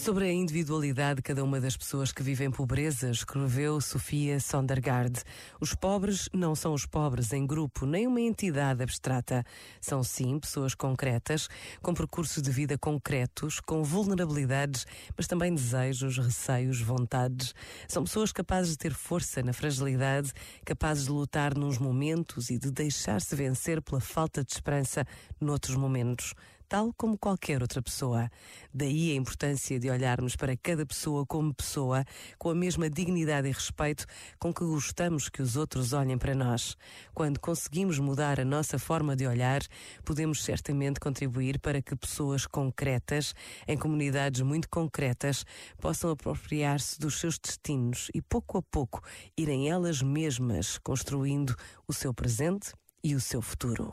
Sobre a individualidade de cada uma das pessoas que vivem pobreza, escreveu Sofia Sondergaard. Os pobres não são os pobres em grupo, nem uma entidade abstrata. São sim pessoas concretas, com percursos de vida concretos, com vulnerabilidades, mas também desejos, receios, vontades. São pessoas capazes de ter força na fragilidade, capazes de lutar nos momentos e de deixar-se vencer pela falta de esperança noutros momentos tal como qualquer outra pessoa. Daí a importância de olharmos para cada pessoa como pessoa, com a mesma dignidade e respeito com que gostamos que os outros olhem para nós. Quando conseguimos mudar a nossa forma de olhar, podemos certamente contribuir para que pessoas concretas, em comunidades muito concretas, possam apropriar-se dos seus destinos e pouco a pouco irem elas mesmas construindo o seu presente e o seu futuro.